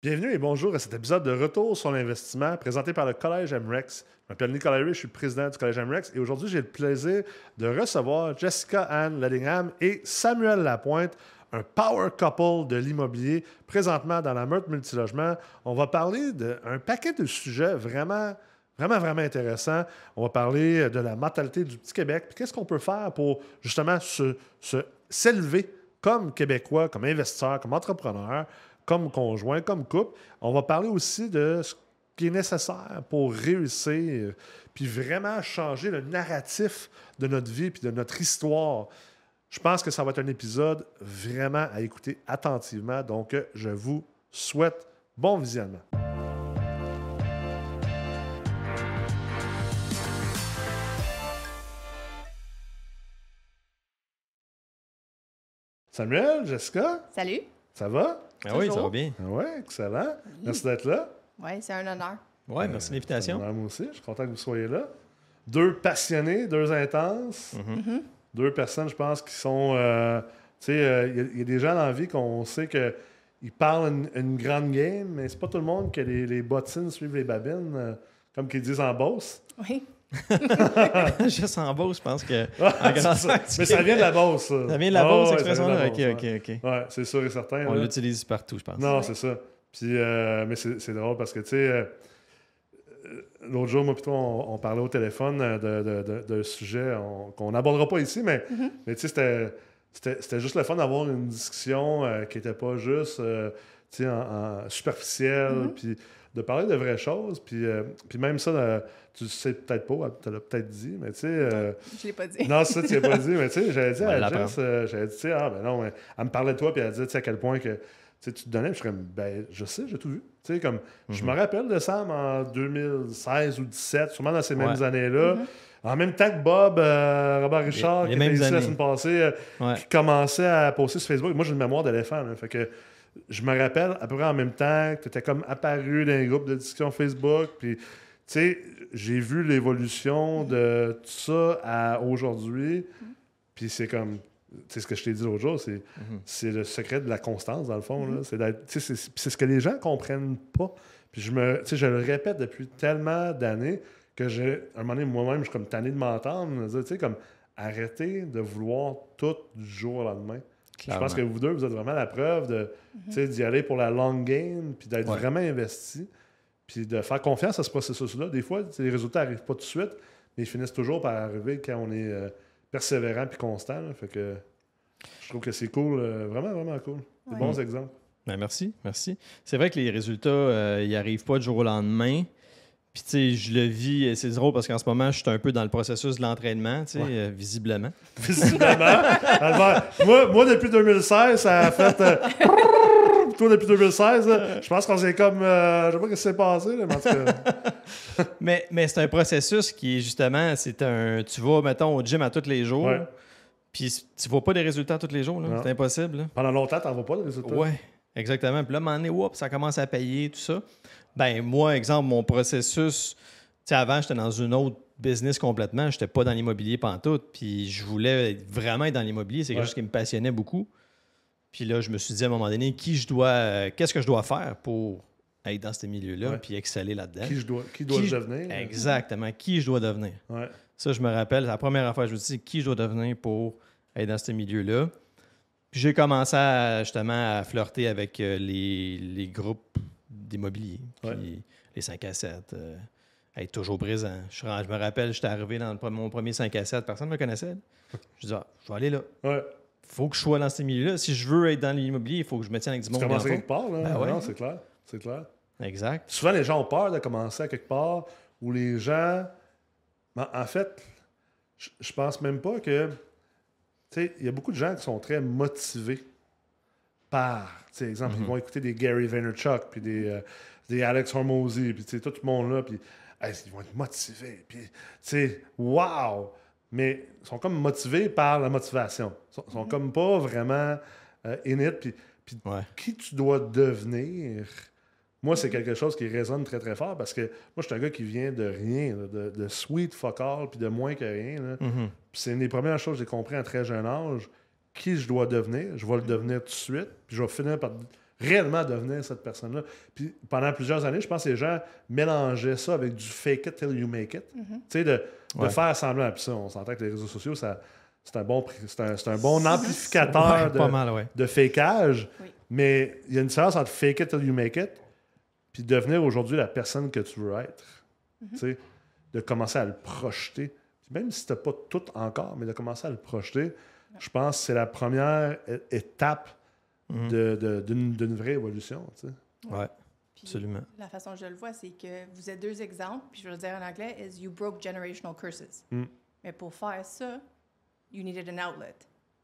Bienvenue et bonjour à cet épisode de Retour sur l'investissement présenté par le Collège MREX. Je m'appelle Nicolas Ray, je suis président du Collège MREX et aujourd'hui j'ai le plaisir de recevoir Jessica Anne Ledingham et Samuel Lapointe, un power couple de l'immobilier présentement dans la Meurthe Multilogement. On va parler d'un paquet de sujets vraiment Vraiment, vraiment intéressant. On va parler de la mentalité du petit Québec. Puis qu'est-ce qu'on peut faire pour justement se, s'élever comme Québécois, comme investisseur, comme entrepreneur, comme conjoint, comme couple. On va parler aussi de ce qui est nécessaire pour réussir, puis vraiment changer le narratif de notre vie, puis de notre histoire. Je pense que ça va être un épisode vraiment à écouter attentivement. Donc, je vous souhaite bon visionnement. Samuel, Jessica? Salut. Ça va? Ah oui, ça va bien. Ah oui, excellent. Merci d'être là. Oui, c'est un honneur. Oui, merci de l'invitation. moi aussi, je suis content que vous soyez là. Deux passionnés, deux intenses. Mm-hmm. Deux personnes, je pense, qui sont. euh, tu sais, euh, il y, a des gens dans la vie qu'on sait qu'ils parlent une, une grande game, mais c'est pas tout le monde que les, les bottines suivent les babines, euh, comme qu'ils disent en bosse. Oui. Juste en Beauce, je pense que. Ah, ça. Mais ça vient de la bosse, ça. Ça vient de la Ah, Beauce, la expression-là? Ok, Beauce, ok, ok. Ouais, c'est sûr et certain. On là. l'utilise partout, je pense. Non, Ouais. c'est ça. Puis, euh, mais c'est c'est drôle parce que, tu sais, euh, euh, l'autre jour, moi, plutôt, on, on parlait au téléphone euh, de- de- de- d'un sujet on- qu'on n'abordera pas ici, mais, mais tu sais, c'était- c'était c'était juste le fun d'avoir une discussion euh, qui n'était pas juste, euh, tu sais, en, en superficielle, puis de parler de vraies choses. Puis, euh, puis même ça, euh, tu sais peut-être pas, tu l'as peut-être dit, mais tu sais. euh, Je l'ai pas dit. non, ça, tu l'as pas dit, mais tu sais, j'avais dit à. Jess, euh, j'avais dit, tu sais, ah, ben non, mais elle me parlait de toi, puis elle disait, tu sais, à quel point que tu te donnais, puis je suis comme, ben, je sais, j'ai tout vu. Tu sais, comme, je Mhm. me rappelle de Sam en 2016 ou 2017, sûrement dans ces mêmes Ouais. années-là. En même temps que Bob, euh, Robert Richard, les qui était ici la années. semaine passée, euh, Ouais. qui commençait à poster sur Facebook. Moi, j'ai une mémoire d'éléphant, fait que je me rappelle à peu près en même temps que tu étais comme apparu dans les groupes de discussion Facebook, puis tu sais, j'ai vu l'évolution de tout ça à aujourd'hui, puis c'est comme, tu sais, ce que je t'ai dit l'autre jour, c'est Mhm. c'est le secret de la constance, dans le fond, là. c'est ce que les gens comprennent pas, puis je me, tu sais, je le répète depuis tellement d'années que j'ai, à un moment donné, moi-même, je suis comme tanné de m'entendre, tu sais, comme, arrêtez de vouloir tout du jour au lendemain. Je pense que vous deux, vous êtes vraiment la preuve de, tu sais, d'y aller pour la long game, puis d'être Ouais. vraiment investi, puis de faire confiance à ce processus-là. Des fois, les résultats n'arrivent pas tout de suite, mais ils finissent toujours par arriver quand on est euh, persévérant puis constant. là. Fait que je trouve que c'est cool, euh, vraiment, vraiment cool. Des Ouais. bons exemples. Ben, merci, merci. C'est vrai que les résultats, euh, ils n'arrivent pas du jour au lendemain. Puis, tu sais, je le vis, et c'est drôle parce qu'en ce moment, je suis un peu dans le processus de l'entraînement, tu sais, Ouais. euh, visiblement. Visiblement. Albert, moi, moi, depuis 2016, ça a fait. euh, toi, depuis 2016, là, je pense qu'on s'est comme. euh, je sais pas ce qui s'est passé, là, mais en tout cas. Mais, mais c'est un processus qui est justement, c'est un. Tu vas, mettons, au gym à tous les jours, Ouais. puis tu vois pas des résultats tous les jours, là. C'est impossible. là. Pendant longtemps, t'en vois pas de résultats. Ouais, exactement. Puis là, à un moment donné, whoop, ça commence à payer, tout ça. Ben, moi, exemple, mon processus, tu sais, avant, j'étais dans une autre business complètement. J'étais pas dans l'immobilier pantoute. Puis je voulais vraiment être dans l'immobilier. C'est quelque Ouais. chose qui me passionnait beaucoup. Puis là, je me suis dit à un moment donné, qui je dois, euh, qu'est-ce que je dois faire pour être dans ce milieu-là, Ouais. puis exceller là-dedans? Qui, je dois, qui je- devenir. Exactement. Qui je dois devenir? Ouais. Ça, je me rappelle, la première fois que je me dis qui je dois devenir pour être dans ce milieu-là? Puis j'ai commencé à, justement à flirter avec euh, les, les groupes d'immobilier, Ouais. les 5 à 7, euh, être toujours présent. Je, me rappelle, j'étais arrivé dans le mon premier 5 à 7, personne ne me connaissait. Je dis, ah, je vais aller là. Ouais. faut que je sois dans ce milieu-là. Si je veux être dans l'immobilier, il faut que je me tienne avec du Tu monde. commences bien quelque part, là. Ben ouais. Non, c'est clair. C'est clair. Exact. Souvent, les gens ont peur de commencer à quelque part où les gens. En en fait, je- je pense même pas que. Tu sais, il y a beaucoup de gens qui sont très motivés par. Tu sais, exemple, ils vont écouter des Gary Vaynerchuk, puis des, euh, des Alex Hormozy, puis tout le monde là, puis hey, ils vont être motivés. Puis, tu wow! Mais ils sont comme motivés par la motivation. Ils sont, sont comme pas vraiment euh, in it. Puis, puis Ouais. qui tu dois devenir, moi, c'est quelque chose qui résonne très, très fort parce que moi, je suis un gars qui vient de rien, de, de sweet fuck all, puis de moins que rien. Mhm. Puis c'est une des premières choses que j'ai compris à très jeune âge. Qui je dois devenir, je vais le devenir tout de suite, puis je vais finir par réellement devenir cette personne-là. Puis pendant plusieurs années, je pense que les gens mélangeaient ça avec du fake it till you make it. Tu sais, de, de Ouais. faire semblant. Puis ça, on s'entend que les réseaux sociaux, ça, c'est un bon, c'est un, c'est un bon amplificateur Ouais, de, pas mal, ouais. de fakeage. Oui. Mais il y a une différence entre fake it till you make it puis devenir aujourd'hui la personne que tu veux être. Mhm. De commencer à le projeter. Puis même si tu pas tout encore, mais de commencer à le projeter, je pense que c'est la première étape de- de- d'une d'une vraie évolution. sais. Ouais, absolument. La façon que je le vois, c'est que vous êtes deux exemples, puis je vais le dire en anglais, is you broke generational curses. Mm. Mais pour faire ça, you needed an outlet.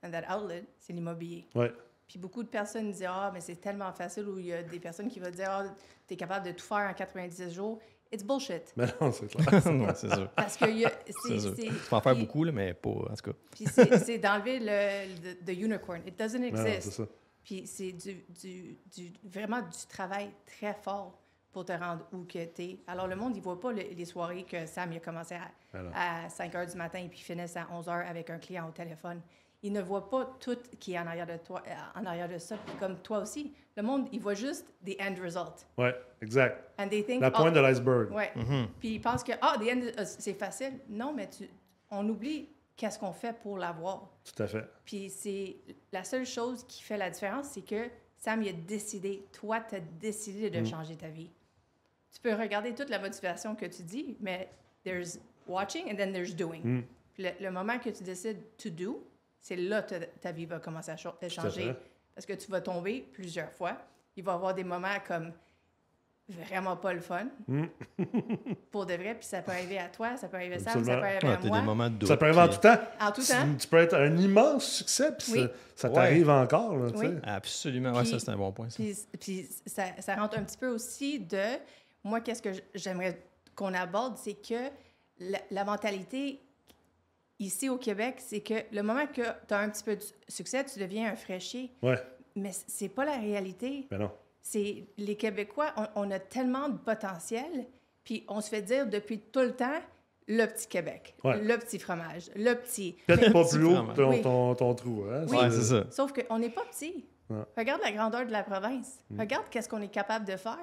And that outlet, c'est l'immobilier. Ouais. Puis beaucoup de personnes disent Ah, mais c'est tellement facile, ou il y a des personnes qui vont dire Ah, t'es capable de tout faire en 90 jours. It's bullshit. Mais non, c'est clair. non, c'est sûr. Parce que il y a- C'est Tu peux en faire puis- beaucoup, là, mais pas, en tout cas. Puis c'est c'est d'enlever le, the unicorn. It doesn't non, c'est exist. ça. Puis c'est du, du, du- vraiment du travail très fort pour te rendre où que tu es. Alors, le monde, il voit pas le- les soirées que Sam il a commencé à, Alors. à 5 heures du matin et puis finisse à 11 heures avec un client au téléphone. Il ne voit pas tout qui est en arrière de toi, euh, en arrière de ça. Puis comme toi aussi, le monde, il voit juste the end result. Ouais, exact. And they think, La oh, pointe de l'iceberg. Ouais. Mhm. Puis ils pensent que, ah, the end, euh, c'est facile. Non, mais tu, on oublie qu'est-ce qu'on fait pour l'avoir. Tout à fait. Puis c'est la seule chose qui fait la différence, c'est que Sam, il a décidé, toi, tu as décidé de Mm. changer ta vie. Tu peux regarder toute la motivation que tu dis, mais there's watching and then there's doing. Mm. Puis Le, le moment que tu décides to do, c'est là que ta, ta vie va commencer à, cha- à changer. Parce que tu vas tomber plusieurs fois. Il va y avoir des moments comme vraiment pas le fun. Mm. pour de vrai, puis ça peut arriver à toi, ça peut arriver à ça Absolument. peut arriver Ouais, à moi. des moments de doute. Ça peut arriver en tout temps. En tout Tu- temps. Tu peux être un immense succès, puis Oui. ça, ça Ouais. t'arrive encore. Là, tu Oui. sais. Absolument. Ouais, Puis- ça, c'est un bon point. ça. Puis, puis ça, ça rentre un petit peu aussi de, moi, qu'est-ce que j'aimerais qu'on aborde, c'est que la, la mentalité ici au Québec, c'est que le moment que tu as un petit peu de succès, tu deviens un fraîchier. Ouais, Mais c'est pas la réalité. mais non. C'est les Québécois, on, on a tellement de potentiel, puis on se fait dire depuis tout le temps le petit Québec, Ouais. le petit fromage, le petit. Peut-être pas plus haut que ton, Oui. ton, ton trou. Hein? Oui. Ouais, c'est ça. Sauf qu'on n'est pas petit. Ouais. Regarde la grandeur de la province. Regarde qu'est-ce qu'on est capable de faire.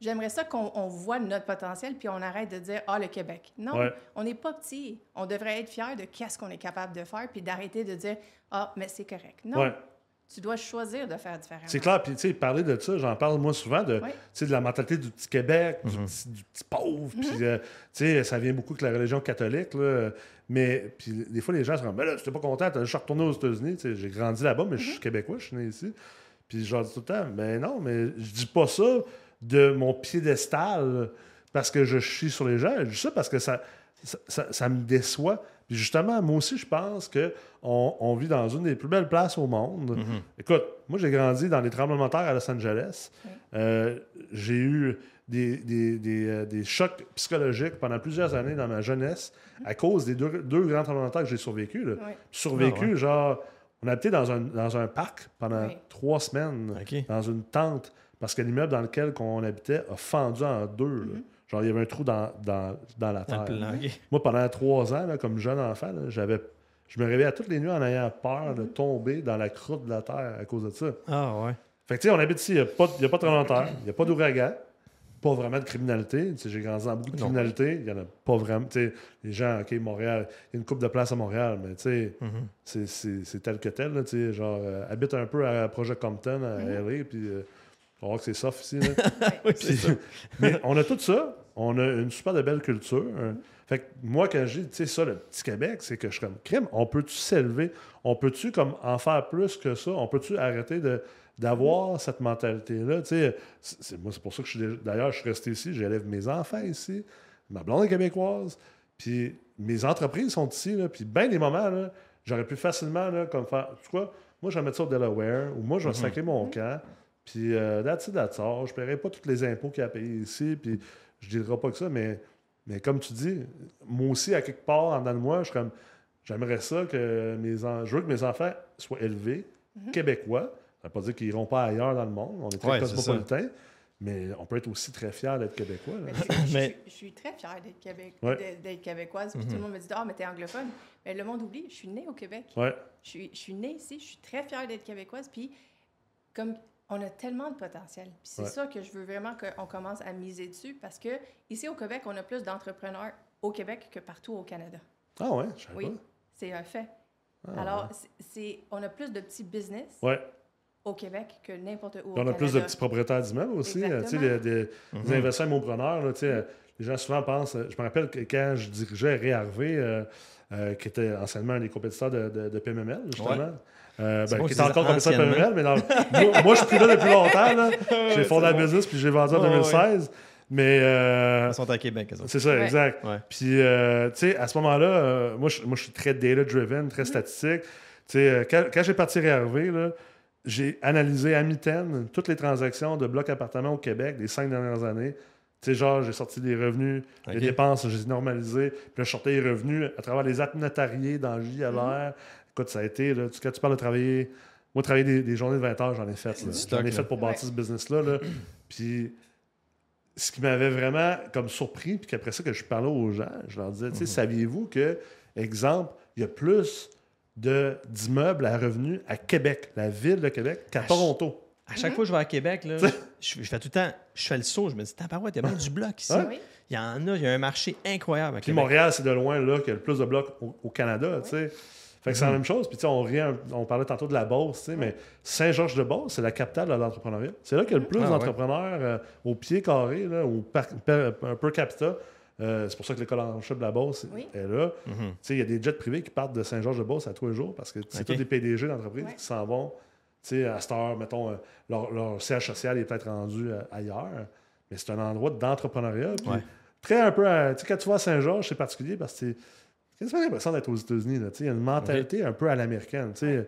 J'aimerais ça qu'on on voit notre potentiel puis on arrête de dire ah le Québec. Non, Ouais. on n'est pas petit. On devrait être fier de qu'est-ce qu'on est capable de faire puis d'arrêter de dire ah mais c'est correct. Non, Ouais. tu dois choisir de faire différemment. C'est clair, puis tu sais, parler de ça, j'en parle moi souvent, de, sais, de la mentalité du petit Québec, Mhm. du, petit, du petit pauvre, puis euh, tu sais, ça vient beaucoup avec la religion catholique, là, mais puis des fois, les gens se disent, mais là, j'étais pas content, je suis retourné aux États-Unis, j'ai grandi là-bas, mais je suis québécois, je suis né ici, puis je leur dis tout le temps, mais non, mais je dis pas ça de mon piédestal parce que je chie sur les gens, je dis ça parce que ça, ça, ça- ça me déçoit. Puis justement, moi aussi, je pense qu'on on vit dans une des plus belles places au monde. Mhm. Écoute, moi, j'ai grandi dans les tremblements de terre à Los Angeles. Euh, j'ai eu des, des- des, euh, des chocs psychologiques pendant plusieurs années dans ma jeunesse à cause des deux, deux grands tremblements de terre que j'ai survécu. là. Oui. Survécu, Ah ouais. genre, on habitait dans un, dans un parc pendant Oui. trois semaines, dans une tente, parce que l'immeuble dans lequel on habitait a fendu en deux. là. Genre, il y avait un trou dans, dans, dans la terre. Moi, pendant trois ans, là, comme jeune enfant, là, j'avais, je me réveillais toutes les nuits en ayant peur de tomber dans la croûte de la terre à cause de ça. Ah, ouais. Fait que, tu sais, on habite ici, il n'y a pas, de- il y a pas de tremblement de terre, il n'y a pas d'ouragan, pas vraiment de criminalité. Tu sais, j'ai grandi dans beaucoup de criminalité, il n'y en a pas vraiment. Tu sais, les gens, OK, Montréal, il y a une coupe de place à Montréal, mais tu sais, Mhm. c'est- c'est c'est tel que tel. Là, tu sais, genre, euh, habite un peu à Project Compton, à Mm-hmm. LA, puis euh, on va voir que c'est soft ici. là. Oui, c'est ça. Mais on a tout ça. On a une super de belle culture. Fait que moi, quand je dis, tu sais, ça, le petit Québec, c'est que je suis comme, crème, on peut-tu s'élever? On peut-tu comme en faire plus que ça? On peut-tu arrêter de d'avoir cette mentalité-là? Tu sais, c'est- c'est- moi, c'est pour ça que je suis, déjà- d'ailleurs, je suis resté ici. J'élève mes enfants ici. Ma blonde est québécoise. Puis mes entreprises sont ici. Là, puis bien des moments, là, j'aurais pu facilement, là, comme faire, tu quoi, moi, je vais mettre ça au Delaware, ou moi, je vais sacrer mon camp. Puis, euh, that's it, that's all. Je ne paierai pas tous les impôts qu'il y a à payer ici. Puis, je ne dirai pas que ça, mais, mais comme tu dis, moi aussi, à quelque part, en dedans de moi, je suis comme, j'aimerais ça que mes en- je veux que mes enfants soient élevés, québécois. Ça ne veut pas dire qu'ils n'iront pas ailleurs dans le monde. On est très Ouais, cosmopolitain. Mais on peut être aussi très fier d'être québécois. là. Mais je, je- Mais- je suis très fière d'être Québec, Ouais. québécoise. Puis tout le monde me dit Ah, mais t'es anglophone. Mais le monde oublie, je suis née au Québec. Ouais. Je suis, je suis née ici, je suis très fière d'être québécoise. Puis, comme on a tellement de potentiel. Puis c'est Ouais. ça que je veux vraiment qu'on commence à miser dessus parce que ici au Québec, on a plus d'entrepreneurs au Québec que partout au Canada. Ah ouais, je Oui, c'est un fait. Ah, Alors, c'est- c'est, on a plus de petits business. Ouais. au Québec que n'importe où au on a plus de petits propriétaires d'immeubles aussi. euh, Tu sais, des, des- des investisseurs immopreneurs. Là, tu sais, euh, les gens souvent pensent. euh, Je me rappelle que quand je dirigeais Ray Harvey, euh, euh, qui était anciennement un des compétiteurs de, de, de PMML, justement. Ouais. Euh, C'est ben, encore compétiteur de anciennement. PMML, mais dans- moi, moi, je suis plus là depuis longtemps. là. J'ai fondé la bon. business puis j'ai vendu en Ouais, ouais. 2016. Mais euh, Ils sont à Québec, c'est ça, Ouais. exact. Ouais. Puis, euh, tu sais, à ce moment-là, euh, moi, je, moi, je suis très data-driven, très statistique. Tu sais, euh, quand, quand j'ai parti réarriver, là, j'ai analysé à mitaine toutes les transactions de blocs appartements au Québec des cinq dernières années. Tu sais, genre, j'ai sorti des revenus, les dépenses, j'ai normalisé. Puis là, je sortais les revenus à travers les actes notariés dans JLR. Écoute, ça a été, là, tu- quand tu parles de travailler... Moi, travailler des, des journées de 20 heures, j'en ai fait. J'en ai fait pour bâtir Ouais. ce business-là. là. Puis ce qui m'avait vraiment comme surpris, puis qu'après ça, que je parlais aux gens, je leur disais, tu sais, Mhm. saviez-vous que, exemple, il y a plus d'immeubles à revenus à Québec, la ville de Québec, qu'à Toronto? À chaque fois que je vais à Québec, là, je, je fais tout le temps, je fais le saut, je me dis, tabarouette, il y a bien du bloc ici. Oui. Il y en a, il y a un marché incroyable à Puis Québec. Montréal, c'est de loin là qu'il y a le plus de blocs au, au Canada, tu sais. Fait que c'est la même chose. Puis, tu sais, on, on parlait tantôt de la Beauce, tu sais, mais Saint-Georges-de-Beauce, c'est la capitale de l'entrepreneuriat. C'est là qu'il y a le plus Ah, ouais. d'entrepreneurs euh, au pied carré, là, au par, per, un per capita. Euh, c'est pour ça que l'école en chef de la Beauce Oui. est là. Mhm. Tu sais, il y a des jets privés qui partent de Saint-Georges-de-Beauce à tous les jours parce que c'est Ok. tous des PDG d'entreprises Ouais. qui s'en vont. Tu sais, à cette heure, mettons, euh, leur, leur siège social est peut-être rendu euh, ailleurs, mais c'est un endroit d'entrepreneuriat. Puis Ouais. Très un peu. à- Tu sais, quand tu vas à Saint-Georges, c'est particulier parce que c'est quasiment l'impression d'être aux États-Unis. là. Tu sais, Il y a une mentalité un peu à l'américaine. tu sais.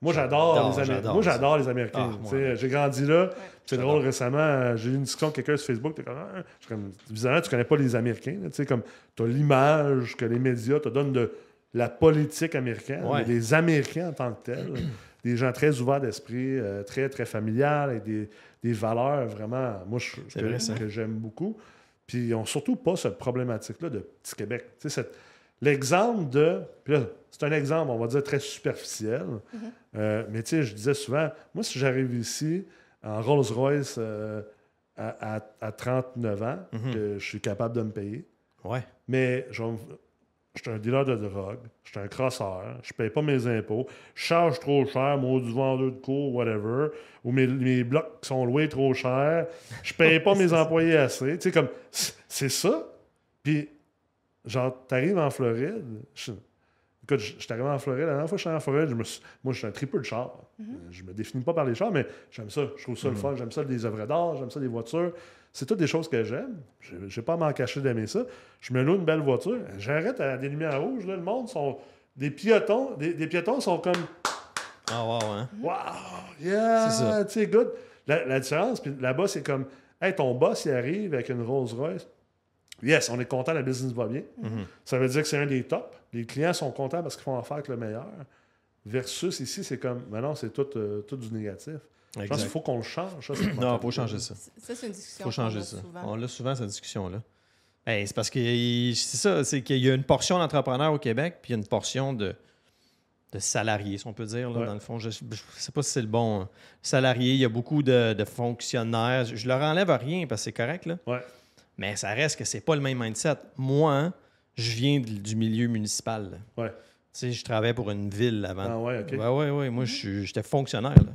Moi, j'adore les, Américains. j'adore Moi, ça. j'adore les Américains. Ah, Tu moi, sais, ouais. J'ai grandi là. C'est drôle, récemment, euh, j'ai eu une discussion avec quelqu'un sur Facebook. T'es comme, Ah, je suis comme, Bizarrement, tu connais pas les Américains. là. Tu sais, comme, tu as l'image que les médias te donnent de la politique américaine, Ouais. mais les Américains en tant que tels. des gens très ouverts d'esprit, euh, très, très familiales, avec des, des valeurs vraiment, moi, je- C'est que, vrai, ça. que j'aime beaucoup. Puis ils n'ont surtout pas cette problématique-là de Petit Québec. Tu sais, cette- L'exemple de. Puis là, c'est un exemple, on va dire, très superficiel. Euh, mais tu sais, je disais souvent, moi, si j'arrive ici en Rolls-Royce euh, à, à- à 39 ans, Mhm. que je suis capable de me payer, Ouais. mais je suis un dealer de drogue, je suis un crosseur, je paye pas mes impôts, je charge trop cher, moi, du vendeur de cours, whatever, ou mes, mes blocs sont loués trop cher, je paye pas mes employés assez. Tu sais, comme, c'est c'est ça. Puis, genre, t'arrives en Floride, je, écoute, je, je suis arrivé en Floride, la dernière fois que je suis en Floride, je me suis- moi, je suis un tripeux de char. Je me définis pas par les chars, mais j'aime ça. Je trouve ça le fun. J'aime ça les œuvres d'art, j'aime ça les voitures. C'est toutes des choses que j'aime. Je n'ai pas à m'en cacher d'aimer ça. Je me loue une belle voiture. J'arrête à des lumières rouges. Là, le monde sont. Des piétons, des, des piétons sont comme Ah, wow, hein? Wow, yeah, C'est ça. tu sais, good. La, la différence, puis là-bas, c'est comme Hey, ton boss, il arrive avec une Rolls Royce. Yes, on est content, la business va bien. Mhm. Ça veut dire que c'est un des tops. Les clients sont contents parce qu'ils font affaire avec le meilleur. Versus ici, c'est comme, mais non, c'est tout, euh, tout du négatif. Je pense qu'il faut qu'on le change. Ça, cette Non, il faut changer ça. Ça, c'est une discussion Il faut changer ça. souvent. On a souvent cette discussion-là. Ben, c'est parce que c'est ça, c'est qu'il y a une portion d'entrepreneurs au Québec, puis il y a une portion de, de salariés, si on peut dire, là, Ouais. dans le fond. Je ne sais pas si c'est le bon hein. salarié. Il y a beaucoup de, de fonctionnaires. Je leur enlève rien parce que c'est correct, là. Ouais. Mais ça reste que c'est pas le même mindset. Moi, je viens du milieu municipal. là. Ouais. Tu sais, je travaillais pour une ville avant. Ah ouais, OK. Ouais, ouais, ouais. Moi, j'étais fonctionnaire. là.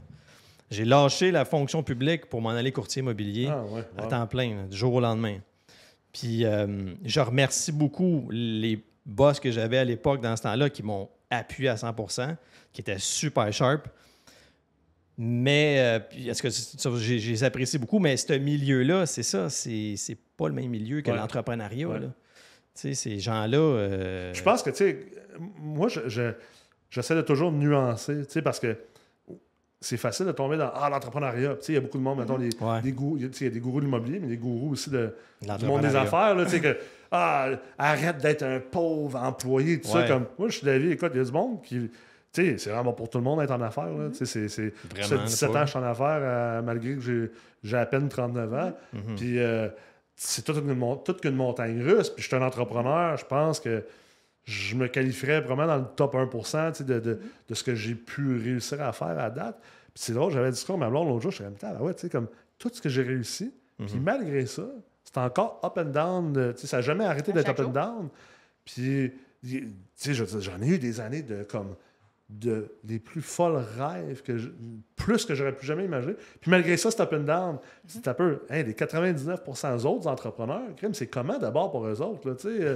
J'ai lâché la fonction publique pour m'en aller courtier immobilier Ah ouais. à wow. temps plein, là, du jour au lendemain. Puis euh, je remercie beaucoup les boss que j'avais à l'époque dans ce temps-là qui m'ont appuyé à 100% qui étaient super sharp. Mais, euh, est-ce que j'ai- apprécie beaucoup, mais ce milieu-là, c'est ça, c'est pas le même milieu que Ouais. l'entrepreneuriat. Ouais. là. Tu sais, ces gens-là. euh, Je pense que, tu sais, moi, je- je- j'essaie de toujours nuancer, tu sais, parce que c'est facile de tomber dans Ah, l'entrepreneuriat. Tu sais, il y a beaucoup de monde, mettons, des, Ouais. des gourous, tu sais, il y a des gourous de l'immobilier, mais des gourous aussi de, du monde des affaires, là, tu sais, que Ah, arrête d'être un pauvre employé, tout ça. Comme, moi, je suis d'avis, écoute, il y a du monde qui. Tu sais, c'est vraiment pour tout le monde d'être en affaires. Là, tu sais, c'est, c'est, Vraiment, ça fait 17 pas. ans que je suis en affaires, euh, malgré que j'ai, j'ai à peine 39 ans. Mhm. Puis euh, c'est toute une, toute montagne russe. Puis je suis un entrepreneur, je pense que je me qualifierais vraiment dans le top 1% tu sais, de, de, de ce que j'ai pu réussir à faire à date. c'est drôle, j'avais dit avec ma blonde l'autre jour, je suis comme, ah ouais, tu sais, comme tout ce que j'ai réussi, puis Mhm. malgré ça, c'est encore up and down, euh, tu sais, ça n'a jamais arrêté À d'être up and down. Puis, tu sais, j'en ai eu des années de comme de les plus folles rêves que je- plus que j'aurais pu jamais imaginer. Puis malgré ça, c'est up and down. C'est un peu, hein, les 99% des autres entrepreneurs, c'est comment d'abord pour eux autres, là, tu sais. euh,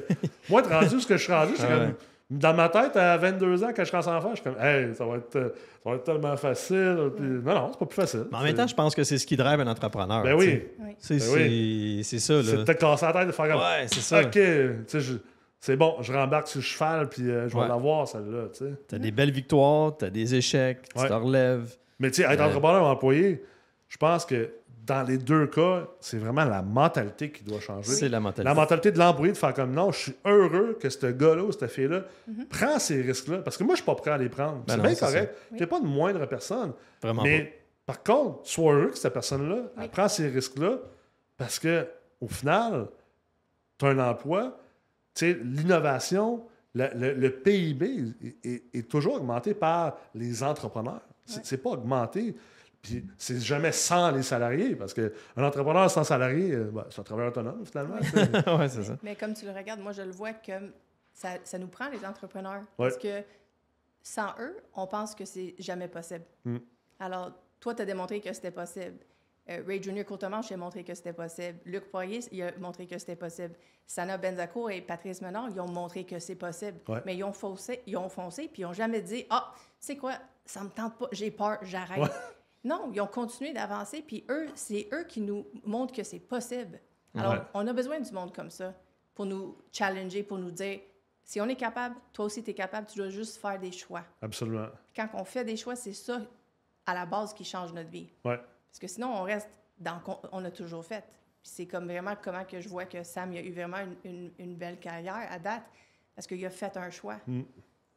moi, être rendu ce que je suis rendu, suis Ouais. comme, dans ma tête, à 22 ans, quand je commence à en faire, je suis comme, hey, ça va être, euh, ça va être tellement facile. Puis, non, non, c'est pas plus facile. Mais en même temps, je pense que c'est ce qui drive un entrepreneur. ben oui. C'est Ben oui. c'est- c'est ça, c'est là. peut-être casser la tête de faire comme, Ouais, c'est ça. OK, tu sais, je- c'est bon, je rembarque sur le cheval, puis euh, je vais Ouais. l'avoir, celle-là, tu sais. T'as des belles victoires, t'as des échecs, tu Ouais. te relèves. Mais tu sais, être Euh, entrepreneur ou employé, je pense que dans les deux cas, c'est vraiment la mentalité qui doit changer. C'est la mentalité. La mentalité de l'employé de faire comme non, je suis heureux que ce gars-là ou cette fille-là Mhm. prend ces risques-là. Parce que moi, je suis pas prêt à les prendre. Ben c'est non, bien c'est correct. Tu n'es pas de moindre personne. Vraiment mais par contre, sois heureux que cette personne-là elle Oui. prend ces risques-là parce que au final, tu as un emploi, tu l'innovation, le, le- le PIB est, est- est toujours augmenté par les entrepreneurs. C'est Ouais. c'est pas augmenté. Puis c'est jamais sans les salariés, parce qu'un entrepreneur sans salarié, euh, ben, c'est un travailleur autonome, finalement. ouais, c'est ça. Mais comme tu le regardes, moi, je le vois comme ça, ça nous prend, les entrepreneurs. Ouais. Parce que sans eux, on pense que c'est jamais possible. Mm. Alors, toi, tu as démontré que c'était possible. Euh, Ray Junior Courtemanche a montré que c'était possible. Luc Poirier, il a montré que c'était possible. Sana Benzacourt et Patrice Menard, ils ont montré que c'est possible. Ouais. Mais ils ont foncé, ils ont foncé, puis ils n'ont jamais dit Ah, c'est quoi, ça me tente pas, j'ai peur, j'arrête. Ouais. Non, ils ont continué d'avancer, puis eux, c'est eux qui nous montrent que c'est possible. Alors, Ouais. on a besoin du monde comme ça pour nous challenger, pour nous dire si on est capable, toi aussi tu es capable, tu dois juste faire des choix. Absolument. Quand on fait des choix, c'est ça à la base qui change notre vie. Ouais. Parce que sinon, on reste dans on a toujours fait. Puis c'est comme vraiment comment que je vois que Sam il a eu vraiment une, une- une belle carrière à date parce qu'il a fait un choix. Mm.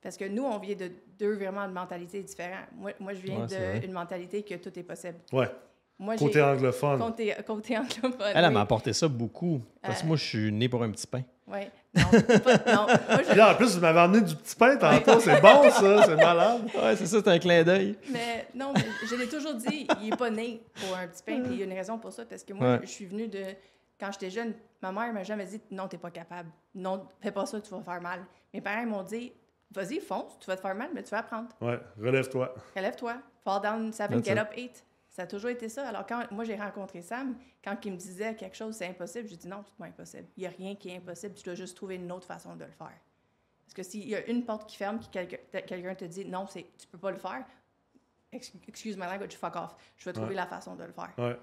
Parce que nous, on vient de deux vraiment de mentalités différentes. Moi, moi je viens Ouais, d'une mentalité que tout est possible. Ouais. Moi, Côté anglophone. côté, côté anglophone. Elle, elle oui. m'a apporté ça beaucoup. Parce que Euh, moi, je suis né pour un petit pain. Oui. Non, pas- non. Moi, je- là, en plus, vous m'avez amené du petit pain tantôt. C'est bon, ça. C'est malade. Ouais, c'est ça, c'est un clin d'œil. Mais non, mais je l'ai toujours dit, il n'est pas né pour un petit pain, puis il y a une raison pour ça, parce que moi, Ouais. je suis venue de... Quand j'étais jeune, ma mère m'a jamais dit « Non, t'es pas capable. Non, fais pas ça, tu vas faire mal. » Mes parents m'ont dit « Vas-y, fonce, tu vas te faire mal, mais tu vas apprendre. Ouais, relève-toi. Relève-toi. Fall down seven, That's get it. up eight. » Ça a toujours été ça. Alors, quand moi, j'ai rencontré Sam, quand il me disait quelque chose, c'est impossible, j'ai dit « Non, c'est pas impossible. Il n'y a rien qui est impossible. Tu dois juste trouver une autre façon de le faire. » Parce que s'il y a une porte qui ferme, que quelqu'un te dit « Non, c'est tu peux pas le faire. » Ex- Excuse my language, fuck off. Je vais trouver Ouais. la façon de le faire. Ouais,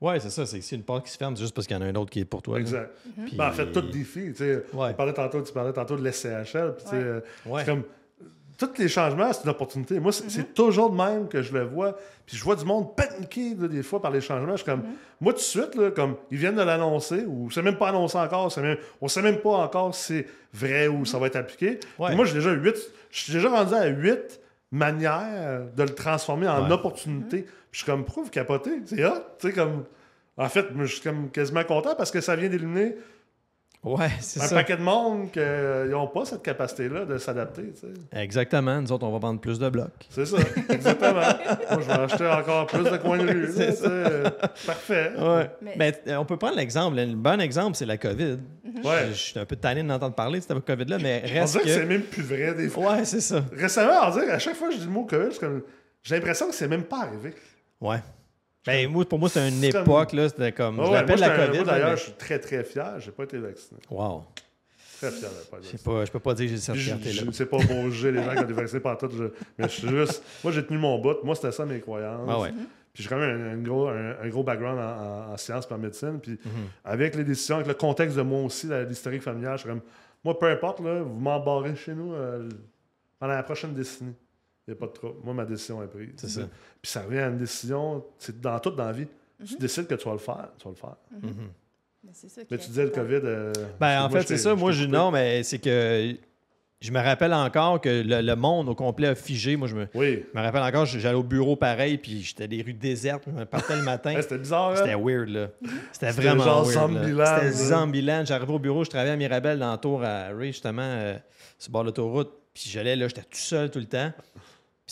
Ouais, c'est ça. C'est si une porte qui se ferme, c'est juste parce qu'il y en a un autre qui est pour toi. exact. Puis- Ben, en fait, tout défi. Tu sais, Ouais. on parlait tantôt, tu parlais tantôt de l'SCHL. Puis, Ouais. euh, Ouais. c'est comme. Tous les changements, c'est une opportunité. Moi, c'est c'est toujours de même que je le vois. Puis je vois du monde paniquer là, des fois par les changements. Je suis comme, Mm-hmm. moi, tout de suite, là, comme ils viennent de l'annoncer, ou c'est même pas annoncé encore, même, on sait même pas encore si c'est vrai ou ça va être appliqué. Ouais. Moi, j'ai déjà huit, je suis déjà rendu à huit manières de le transformer en Ouais. opportunité. Puis je suis comme? C'est hot, tu sais, comme. En fait, je suis comme quasiment content parce que ça vient d'éliminer Ouais, c'est un ça. paquet de monde qui n'ont pas cette capacité-là de s'adapter. Exactement. Nous autres, on va vendre plus de blocs. C'est ça, exactement. Moi, je vais acheter encore plus de coins de rue. C'est Parfait. Ouais. Mais- Mais euh, on peut prendre l'exemple. Un bon exemple, c'est la COVID. Ouais. Je, je suis un peu tanné d'entendre parler de cette COVID-là, mais On reste dirait que, c'est que. même plus vrai des fois. Ouais, c'est ça. Récemment, on dirait, à chaque fois que je dis le mot COVID, comme- j'ai l'impression que c'est même pas arrivé. Ouais. Ben, moi, pour moi, une C'est comme- époque, là. C'était comme. Ouais, je ouais, moi, la COVID. moi, D'ailleurs, mais- je suis très, très fier. J'ai pas été vacciné. Wow. Très fier de pas être Je sais pas, je peux pas dire que j'ai cette je- fierté-là. je- C'est pas pour juger les gens qui ont été vaccinés par tout. je- mais je suis juste. Moi, j'ai tenu mon bout. Moi, c'était ça mes croyances. Ah ouais. Puis j'ai quand même un, un gros, un, un gros background en, en- en sciences et en médecine. Puis Mhm. avec les décisions, avec le contexte de moi aussi, la- l'historique familial, je suis comme, moi, peu importe, là, vous m'embarrez chez nous euh, pendant la prochaine décennie. Il n'y a pas de trouble. Moi, ma décision est prise. C'est ça. Puis ça revient à une décision, c'est dans toute dans la vie. Mhm. Tu décides que tu vas le faire, tu vas le faire. Mhm. Mais c'est ça qui Mais est tu disais le. COVID. euh, Ben, en moi, fait, c'est ça. Moi, je, non, mais c'est que je me rappelle encore que le, le monde au complet a figé. Moi, je me, Oui. je me rappelle encore, j'allais au bureau pareil, puis j'étais des rues désertes. Je me partais le matin. C'était bizarre. C'était hein? weird, là. C'était vraiment genre weird. C'était. Zombieland. J'arrivais au bureau, je travaillais à Mirabel dans le tour à Ray, justement, euh, sur le bord de l'autoroute. Puis j'allais là, j'étais tout seul tout le temps.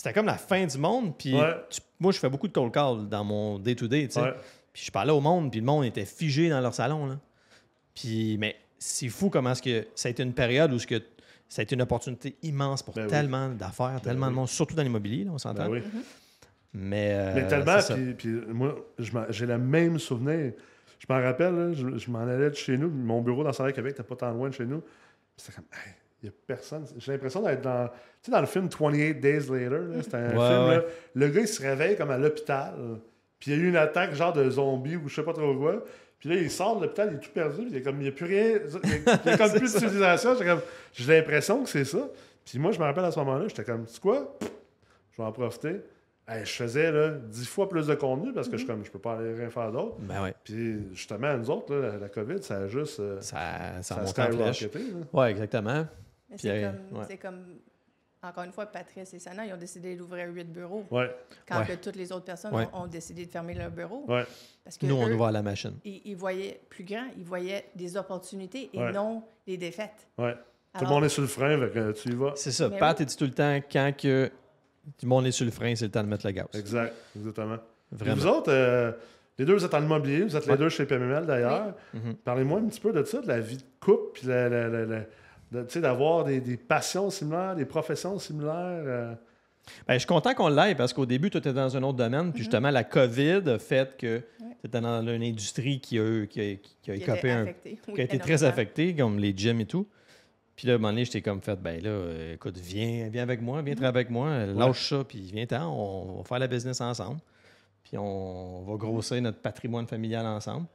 C'était comme la fin du monde. Puis Ouais. moi, je fais beaucoup de cold call dans mon day-to-day, tu sais. Ouais. Puis je parlais au monde, puis le monde était figé dans leur salon. Là. Puis, mais c'est fou comment est-ce que ça a été une période où ce que ça a été une opportunité immense pour Ben oui. tellement d'affaires, tellement oui. de monde, surtout dans l'immobilier, on s'entend. Ben oui. Mais, euh, Mais tellement, puis, puis moi, j'ai le même souvenir. Je m'en rappelle, là, je, je m'en allais de chez nous, mon bureau dans le Québec n'était pas tant loin de chez nous. C'était comme, hey, il n'y a personne. J'ai l'impression d'être dans, tu sais, dans le film 28 Days Later. C'était un Ouais, film, ouais. là, le gars, il se réveille comme à l'hôpital. Puis il y a eu une attaque genre de zombie ou je sais pas trop quoi. Puis là, il sort de l'hôpital, il est tout perdu. puis Il n'y a, comme- plus rien. Il y a, comme plus de civilisation. J'ai comme- l'impression que c'est ça. Puis moi, je me rappelle à ce moment-là, j'étais comme, c'est quoi? Je vais en profiter. Hey, je faisais là, dix fois plus de contenu parce que je, comme, je peux pas aller rien faire d'autre. Ben ouais, Puis justement, nous autres, là, la, COVID, ça a juste. euh, ça, ça, ça a monté en flèche. Ouais, exactement. Mais c'est euh, comme, ouais. comme, encore une fois, Patrice et Sana, ils ont décidé d'ouvrir huit bureaux. Ouais, Quand Ouais. que toutes les autres personnes Ouais. ont, ont décidé de fermer leur bureau. ouais, Parce que Nous, on eux, ouvre à la machine. ils, ils voyaient plus grand, ils voyaient des opportunités et Ouais. non des défaites. ouais. Tout le Alors, monde est sur le frein, fait que tu y vas. C'est ça. Mais Pat, oui. il dit tout le temps, quand que tout le monde est sur le frein, c'est le temps de mettre le gaz? Exact, exactement. Vraiment. vous autres, euh, les deux, vous êtes en immobilier, vous êtes les deux chez PMML d'ailleurs. Mhm. Parlez-moi un petit peu de ça, de la vie de couple, puis la- la- la- la- de- tu sais, d'avoir des, des passions similaires, des professions similaires. euh. Ben, je suis content qu'on l'aille parce qu'au début, tu étais dans un autre domaine. Puis justement, la COVID a fait que Ouais. tu étais dans une industrie qui a, qui a, qui a qui écopé étaient un, affectés. Oui, qui a été très affectée, comme les gyms et tout. Puis là, à un moment donné, j'étais comme fait, ben là, euh, écoute, viens, viens avec moi, viens travailler avec moi, lâche ça, puis viens-t'en, on, va faire la business ensemble. Puis on va grossir notre patrimoine familial ensemble.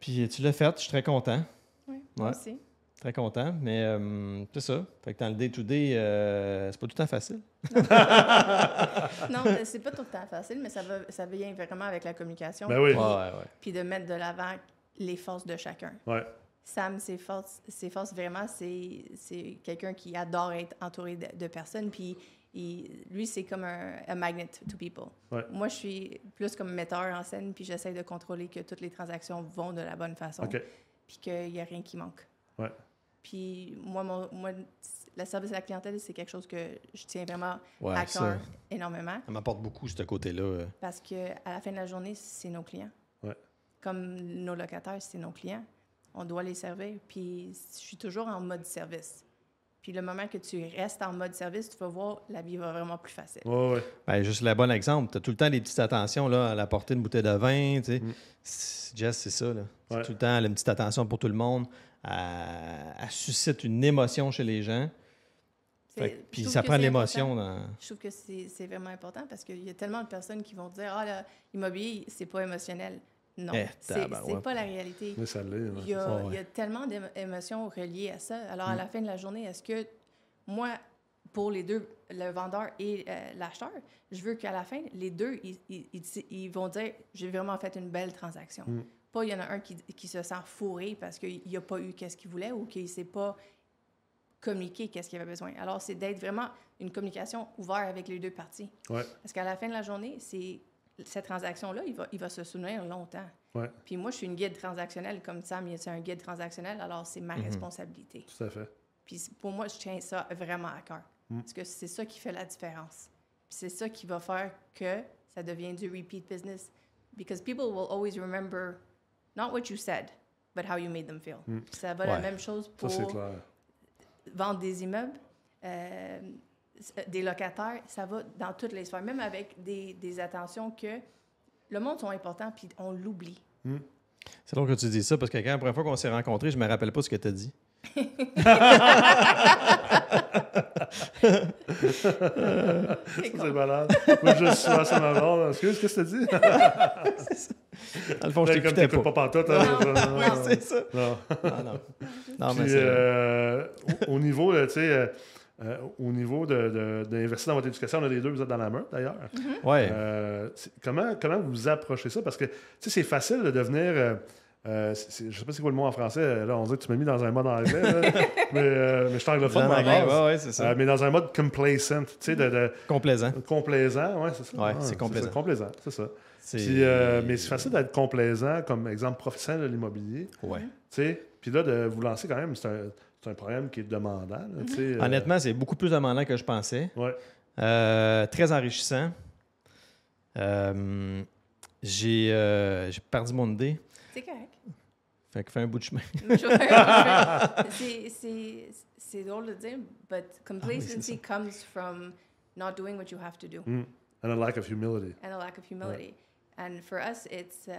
Puis tu l'as fait, je suis très content, Oui, moi aussi. Très content. Mais euh, c'est ça. Fait que dans le day-to-day, euh, c'est pas tout le temps facile. Non, mais c'est pas tout le temps facile, mais ça, va, ça vient vraiment avec la communication. Ben oui. Ouais, ouais. Puis de mettre de l'avant les forces de chacun. Ouais. Sam, ses forces, ses forces vraiment, c'est c'est quelqu'un qui adore être entouré de, de personnes. Puis il- lui, c'est comme un, magnet to people. Ouais. Moi, je suis plus comme metteur en scène, puis j'essaie de contrôler que toutes les transactions vont de la bonne façon, puis qu'il n'y a rien qui manque. Ouais. Puis moi, mon, moi, le service à la clientèle, c'est quelque chose que je tiens vraiment Ouais, à cœur énormément. Ça m'apporte beaucoup, ce côté-là. euh. Parce que à la fin de la journée, c'est nos clients. Ouais. Comme nos locataires, c'est nos clients. On doit les servir. Puis je suis toujours en mode service. Puis le moment que tu restes en mode service, tu vas voir, la vie va vraiment plus facile. Ouais, ouais. Ben, juste le bon exemple. Tu as tout le temps des petites attentions là, à la portée d'une bouteille de vin. tu sais. Mm. C'est- Jess, c'est ça. là. Ouais. Tout le temps, elle a une petite attention pour tout le monde. Elle, suscite une émotion chez les gens. Fait puis ça prend de l'émotion. Dans... Je trouve que c'est vraiment important parce qu'il y a tellement de personnes qui vont dire Ah, là, l'immobilier, c'est pas émotionnel. Non, Eh, c'est pas la réalité. Mais ça l'est. ouais, Il y, a, ça, ouais. il y a tellement d'émotions reliées à ça. Alors, à Mm. la fin de la journée, est-ce que moi, pour les deux, le vendeur et euh, l'acheteur, je veux qu'à la fin, les deux, ils, ils- ils- ils vont dire j'ai vraiment fait une belle transaction. Mm. Pas il y en a un qui, qui se sent fourré parce qu'il n'a pas eu qu'est-ce qu'il voulait ou qu'il ne sait pas communiquer qu'est-ce qu'il avait besoin. Alors, c'est d'être vraiment une communication ouverte avec les deux parties. Ouais. Parce qu'à la fin de la journée, c'est cette transaction-là, il va, il va se souvenir longtemps. Ouais. Puis moi, je suis une guide transactionnelle, comme Sam, il est un guide transactionnel, alors c'est ma Mhm. responsabilité. Tout à fait. Puis pour moi, je tiens ça vraiment à cœur. Mm. Parce que c'est ça qui fait la différence. Puis c'est ça qui va faire que ça devient du repeat business. Because people will always remember not what you said, but how you made them feel. Mm. Ça va la même chose pour vendre des immeubles, euh, des locataires, ça va dans toutes les sphères, même avec des, des attentions que le monde sont importants, puis on l'oublie. C'est drôle que tu dis ça parce que quand la première fois qu'on s'est rencontrés, je me rappelle pas ce que tu as dit. C'est malade. Moi, je suis sur ça marrant. Excuse, qu'est-ce que tu dit? Dans le fond, je Comme t'écoutais pas. pas pantoute. hein? Non, Non, non. c'est ça. non. Ah, non. Non, mais Puis, c'est. euh, au, au niveau, là, tu sais, euh, euh, au niveau de, de- d'investir dans votre éducation, on a les deux, vous êtes dans la meute d'ailleurs. ouais. Euh, comment, comment vous approchez ça? Parce que, tu sais, c'est facile de devenir. Euh, euh, je sais pas c'est quoi le mot en français. Là, on dirait que tu m'as mis dans un mode anglais. là. mais, euh, mais je suis anglophone ma base. ouais, ouais, c'est ça. Euh, mais dans un mode complacent, tu sais, de, de- Complaisant. complaisant, ouais, c'est ça. Ouais, Ah, c'est complaisant. complaisant, c'est ça. Puis, euh, mais c'est facile d'être complaisant comme exemple professionnel de l'immobilier, Ouais. tu sais. Puis là, de vous lancer quand même, c'est un, c'est un programme qui est demandant, là, euh, Honnêtement, c'est beaucoup plus demandant que je pensais. Ouais. Euh, très enrichissant. Euh, j'ai euh, j'ai perdu mon idée. C'est correct. Fait que un bout de chemin. C'est- c'est c'est drôle de dire, but complacency comes from not doing what you have to do Mm. And a lack of humility. and a lack of humility. And for us, it's uh,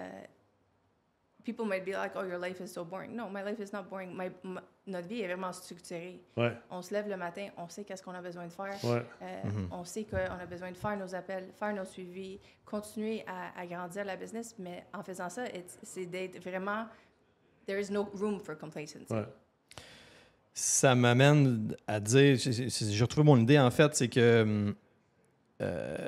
people might be like, "Oh, your life is so boring." No, my life is not boring. My, my- notre vie est vraiment structurée. Ouais, On se lève le matin, on sait qu'est-ce qu'on a besoin de faire. ouais. Euh, Mhm. On sait qu'on a besoin de faire nos appels, faire nos suivis, continuer à, à grandir la business, mais en faisant ça, c'est d'être vraiment. There is no room for complacency. Ouais. Ça m'amène à dire, j'ai- retrouvé mon idée en fait, c'est que hum, euh,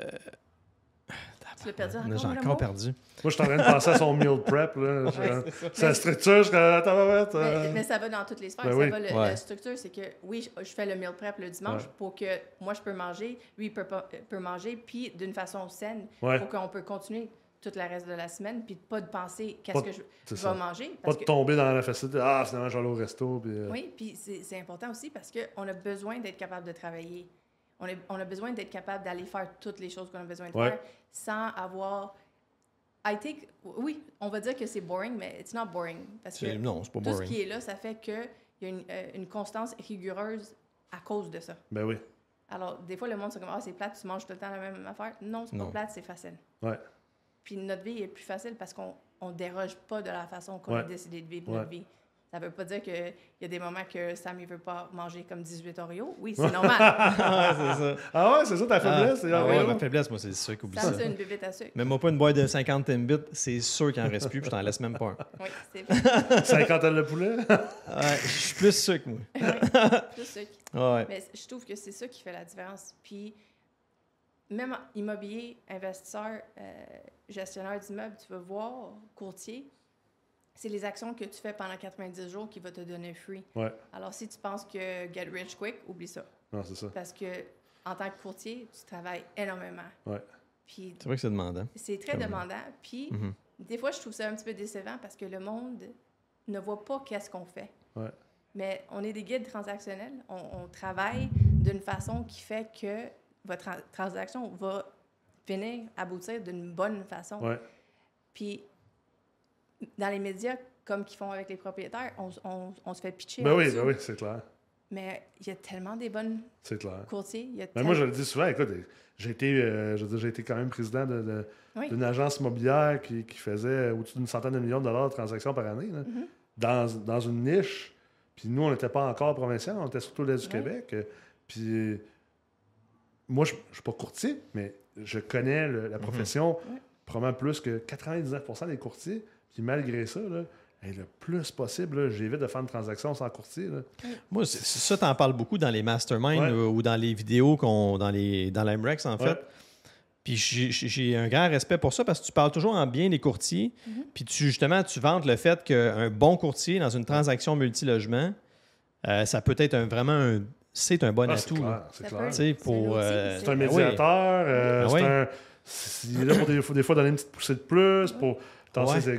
Tu l'as perdu là, encore, j'ai encore mot? perdu. Moi, je suis en train de penser à son meal prep. Là. Ouais, Sa structure, je attends, Mais, mais ça va dans toutes les sphères. Ben ça oui. va, le- Ouais. La structure, c'est que oui, je, je fais le meal prep le dimanche Ouais. pour que moi, je peux manger, lui, il peut, euh, peut manger, puis d'une façon saine, Ouais, pour qu'on peut continuer toute la reste de la semaine, puis pas de penser Pas qu'est-ce que je, vais manger. Pas de que, tomber dans la facilité. Ah, finalement, je vais aller au resto. Puis, euh, oui, puis c'est important aussi parce qu'on a besoin d'être capable de travailler. On a, on a besoin d'être capable d'aller faire toutes les choses qu'on a besoin de Ouais. faire sans avoir. I think, oui, on va dire que c'est boring, mais it's not boring. Parce que Non, c'est pas tout ce boring. qui est là, ça fait qu'il y a une, euh, une constance rigoureuse à cause de ça. Ben oui. Alors, des fois, le monde se comme Ah, c'est plate, tu manges tout le temps la même affaire. Non, c'est pas plate, c'est facile. Ouais. Puis notre vie est plus facile parce qu'on on déroge pas de la façon qu'on a décidé de vivre Ouais. notre vie. Ça veut pas dire qu'il y a des moments que Sam ne veut pas manger comme 18 Oreos. Oui, c'est normal. Ouais, c'est ça. Ah ouais, c'est ça ta faiblesse? c'est Ah, ah, ouais, ma faiblesse, moi, c'est sûr qu'oublie Sam, ça. c'est une bébête à sucre. Même moi pas une boîte de 50 Timbits, c'est sûr qu'il en reste plus, puis je t'en laisse même pas un. Oui, c'est Cinquantaine de poulet? Ouais, je suis plus que moi. plus sucre. Ouais. Mais je trouve que c'est ça qui fait la différence. Puis, même immobilier, investisseur, euh, gestionnaire d'immeuble, tu vas voir, courtier, c'est les actions que tu fais pendant 90 jours qui va te donner free. Ouais. Alors, si tu penses que get rich quick, oublie ça. Non, c'est ça. Parce que en tant que courtier, tu travailles énormément. Ouais. Puis, C'est vrai que c'est demandant. c'est très Comme- demandant. Puis, Mhm. des fois, je trouve ça un petit peu décevant parce que le monde ne voit pas qu'est-ce qu'on fait. Ouais. Mais on est des guides transactionnels. On, on travaille d'une façon qui fait que votre tra- transaction va finir, aboutir d'une bonne façon. Ouais. Puis, dans les médias, comme qu'ils font avec les propriétaires, on, on- on se fait pitcher. Ben en oui, ben oui, c'est clair. Mais il y a tellement des bonnes C'est clair. courtiers. Y a Ben moi, je le dis souvent, écoute, j'ai été, euh, j'ai été quand même président de- de- Oui. d'une agence immobilière qui, qui faisait au-dessus d'une centaine de millions de dollars de transactions par année, là, Mhm. dans, dans une niche. Puis nous, on n'était pas encore provincial, on était surtout l'Est du. Québec. Euh, Puis moi, je ne suis pas courtier, mais je connais le- la profession Ouais. probablement plus que 99% des courtiers. Puis malgré ça, là, le plus possible, là, j'évite de faire une transaction sans courtier. là. Moi, ça, t'en parles beaucoup dans les masterminds Ouais. euh, ou dans les vidéos qu'on dans les dans l'AMREX, en fait. Ouais. Puis j'ai un grand respect pour ça parce que tu parles toujours en bien des courtiers. Mhm. Puis tu, justement, tu vantes le fait qu'un bon courtier dans une transaction multilogement, euh, ça peut être un- vraiment un. C'est un bon Ah, c'est atout. c'est clair. C'est euh, c'est- un Ben médiateur. euh, c'est oui. un. Il est là pour des, fois- des fois donner une petite poussée de plus, pour tasser Ouais. ses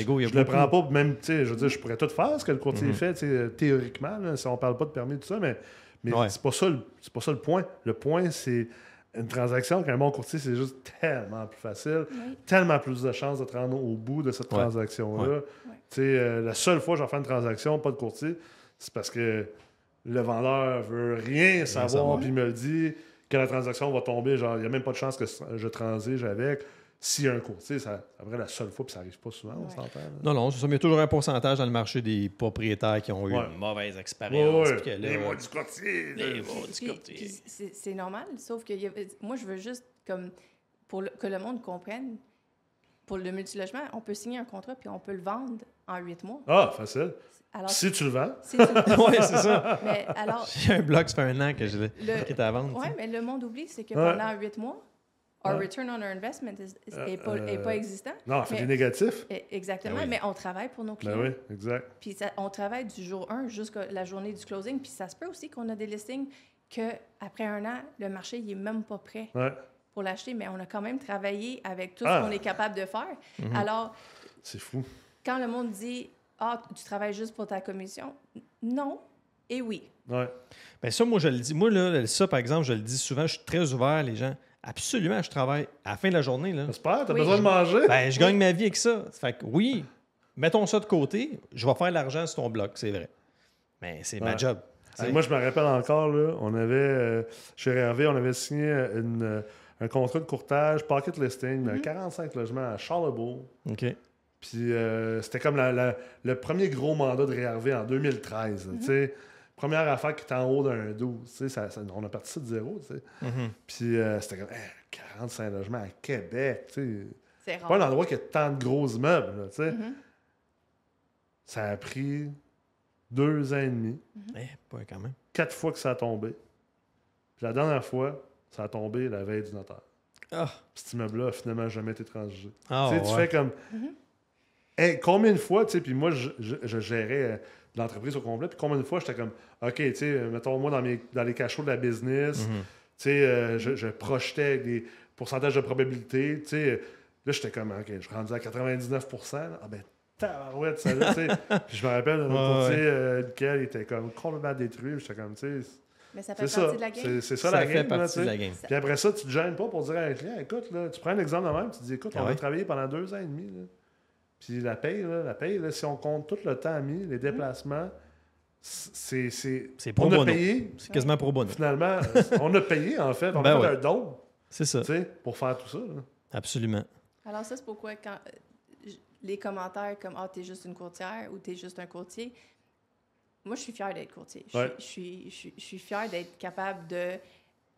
égaux. Il y a je le beaucoup. prends pas, même, tu sais, je veux dire, je pourrais tout faire ce que le courtier Mhm. fait, tu sais, théoriquement, là, si on parle pas de permis, tout ça, mais, mais Ouais. c'est pas ça le- c'est pas ça le point. Le point, c'est une transaction qu'un bon courtier, c'est juste tellement plus facile, Oui. tellement plus de chances de te rendre au bout de cette Ouais. transaction-là. Tu sais, euh, la seule fois que je vais faire une transaction, pas de courtier, c'est parce que le vendeur veut rien savoir, puis il me le dit que la transaction va tomber. Genre, il n'y a même pas de chance que je transige avec. S'il y a un courtier, ça, c'est vrai la seule fois, puis ça arrive pas souvent, on s'entend. là. Non, non, c'est ça. Mais il y a toujours un pourcentage dans le marché des propriétaires qui ont eu Ouais. une mauvaise expérience. ouais. puis que là, Les mots du courtier. les là. mots du Puis- courtier. puis c'est c'est normal, sauf que y a- moi, je veux juste, comme, pour le- que le monde comprenne, pour le multilogement, on peut signer un contrat puis on peut le vendre en huit mois. Ah, facile. Alors, Si tu le vends. si tu- ouais, c'est ça. mais alors, J'ai un blog, ça fait un an que je l'ai qui à vendre. sais. mais le monde oublie, c'est que pendant huit mois, our Ouais. return on our investment is- is- Euh, est, pas, est euh, pas existant. Non, fait Mais- des négatifs. Eh, Exactement, Ben oui. mais on travaille pour nos clients. Ben oui, exact. Puis ça- on travaille du jour 1 jusqu'à la journée du closing. Puis ça se peut aussi qu'on a des listings que après un an, le marché il est même pas prêt Ouais, pour l'acheter, mais on a quand même travaillé avec tout Ah. ce qu'on est capable de faire. Mhm. Alors, c'est fou. quand le monde dit Ah, tu travailles juste pour ta commission, non. Et oui. Ouais. Ben ça, moi, je le dis. Moi, là, ça, par exemple, je le dis souvent, je suis très ouvert, les gens. Absolument, je travaille à la fin de la journée. Là. J'espère, t'as Oui. besoin de manger. Ben, je gagne ma vie avec ça. Fait que oui, mettons ça de côté, je vais faire l'argent sur ton bloc, c'est vrai. Mais c'est ma job. Hey, moi, je me rappelle encore, là, on avait, euh, chez Hervé, on avait signé une, euh, un contrat de courtage, pocket listing, Mm-hmm. de 45 logements à Charlebourg. OK. Puis euh, c'était comme la- la- le premier gros mandat de Réhervé en 2013. là, tu sais. Première affaire qui était en haut d'un 12. tu sais, ça- ça- on a parti ça de zéro. tu sais. Mhm. Puis euh, c'était comme Hey, 45 logements à Québec. tu sais. C'est pas un endroit qui a tant de gros immeubles. là, tu sais. Mhm. Ça a pris deux ans et demi, Eh, pas quand même. quatre fois que ça a tombé. Puis la dernière fois, ça a tombé la veille du notaire. Ah, Puis cet immeuble-là a finalement jamais été transigé. Ah, tu sais, tu ouais. fais comme. Hey, combien de fois, tu sais, puis moi, je, je- je gérais euh, l'entreprise au complet, puis combien de fois j'étais comme, OK, tu sais, euh, mettons, moi, dans, mes, dans les cachots de la business, Mhm. tu sais, euh, je, je projetais des pourcentages de probabilité, tu sais, là, j'étais comme, OK, je suis rendu à 99 là. Ah ben, tabarouette, ça, là, tu sais. Puis je me rappelle, Ouais, ouais. euh, Michael, il était comme complètement détruit, j'étais comme, tu sais, Mais ça fait c'est partie ça. de la game. C'est ça, Ça, la fait game, là, partie tu de sais. la game. Puis après ça, tu te gênes pas pour dire à un client, écoute, là, tu prends un exemple de même, tu te dis, écoute, Ah on a ouais. travaillé pendant deux ans et demi. là. Puis la paye, là, la paye, là, si on compte tout le temps mis, les déplacements, c'est. C'est C'est pro On a bono. payé, C'est quasiment pour bono. finalement, on a payé en fait, on Ben a fait ouais. un don, C'est ça. tu sais, pour faire tout ça. là. Absolument. Alors ça, c'est pourquoi quand euh, j- les commentaires comme « Ah, t'es juste une courtière » ou « T'es juste un courtier », moi, je suis fière d'être courtier. Je, Ouais. suis, je, suis, je, suis, je suis fière d'être capable de,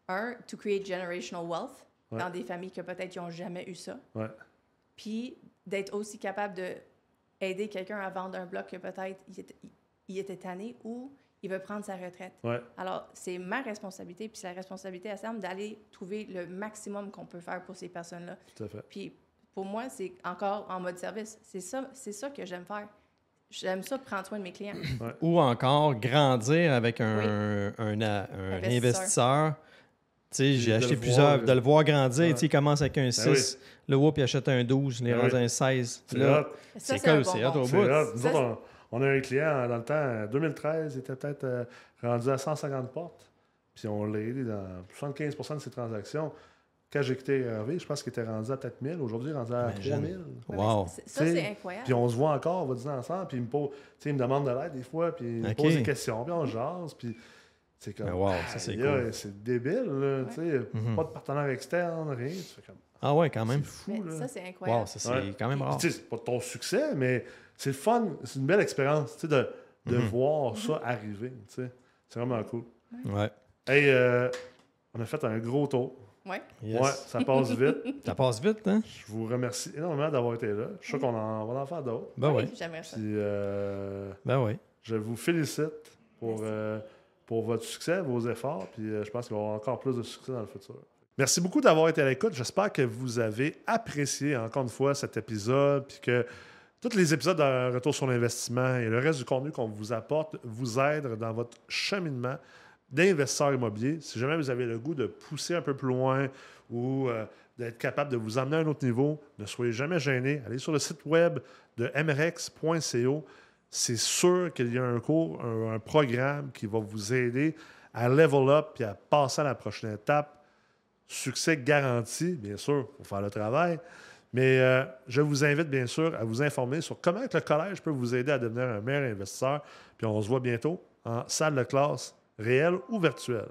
un, to create generational wealth Ouais. dans des familles que peut-être n'ont jamais eu ça. Ouais. Puis d'être aussi capable de aider quelqu'un à vendre un bloc que peut-être il était, il était tanné ou il veut prendre sa retraite. Ouais. Alors, c'est ma responsabilité, puis c'est la responsabilité à Sam d'aller trouver le maximum qu'on peut faire pour ces personnes-là. Tout à fait. Puis pour moi, c'est encore en mode service. C'est ça, c'est ça que j'aime faire. J'aime ça prendre soin de mes clients. Ou encore grandir avec un, Oui. un, un- un Investisseur. Investisseur. Tu sais, j'ai acheté plusieurs, voir, de le voir grandir. Ouais. Tu sais, il commence avec un 6, le whoop, il achète un 12, il est Ben rendu un 16. C'est cool, c'est hot au bout. on, on a un client dans le temps, en 2013, il était peut-être euh, rendu à 150 portes. Puis on l'a aidé dans 75% de ses transactions. Quand j'ai quitté Hervé, je pense qu'il était rendu à peut-être 1000. Aujourd'hui, il est rendu à Imagine. 3000. Ouais, mais Wow. c'est- Ça, c'est incroyable. Puis on se voit encore, on va dîner ensemble, puis il me, pose, il me demande de l'aide des fois, puis il me pose des questions, puis on jase, puis c'est comme... Wow, ça, c'est cool. C'est débile, là, tu sais, Mhm. pas de partenaire externe, rien, tu fais comme... Ah ouais, quand même. C'est fou, Mais là. ça, c'est incroyable. Wow, ça c'est Ouais. quand même rare. Tu sais, c'est pas ton succès, mais c'est le fun, c'est une belle expérience, tu sais, de, de Mhm. voir ça arriver, tu sais. C'est vraiment cool. Ouais. Hey, euh, on a fait un gros tour. Ouais. Yes. Ouais, ça passe vite. Ça passe vite, hein? Je vous remercie énormément d'avoir été là. Je suis sûr qu'on va en faire d'autres. Ben Oui, oui. J'aimerais ça. Puis, euh, Ben oui. je vous félicite pour, euh, pour votre succès, vos efforts. Puis, euh, je pense qu'il va y avoir encore plus de succès dans le futur. Merci beaucoup d'avoir été à l'écoute. J'espère que vous avez apprécié encore une fois cet épisode. Puis que tous les épisodes de Retour sur l'investissement et le reste du contenu qu'on vous apporte vous aident dans votre cheminement d'investisseur immobilier. Si jamais vous avez le goût de pousser un peu plus loin ou euh, d'être capable de vous emmener à un autre niveau, ne soyez jamais gêné. Allez sur le site web de mrex.co. C'est sûr qu'il y a un cours, un, programme qui va vous aider à level up et à passer à la prochaine étape. Succès garanti, bien sûr, il faut faire le travail. Mais euh, je vous invite bien sûr à vous informer sur comment le collège peut vous aider à devenir un meilleur investisseur. Puis on se voit bientôt en salle de classe réelle ou virtuelle.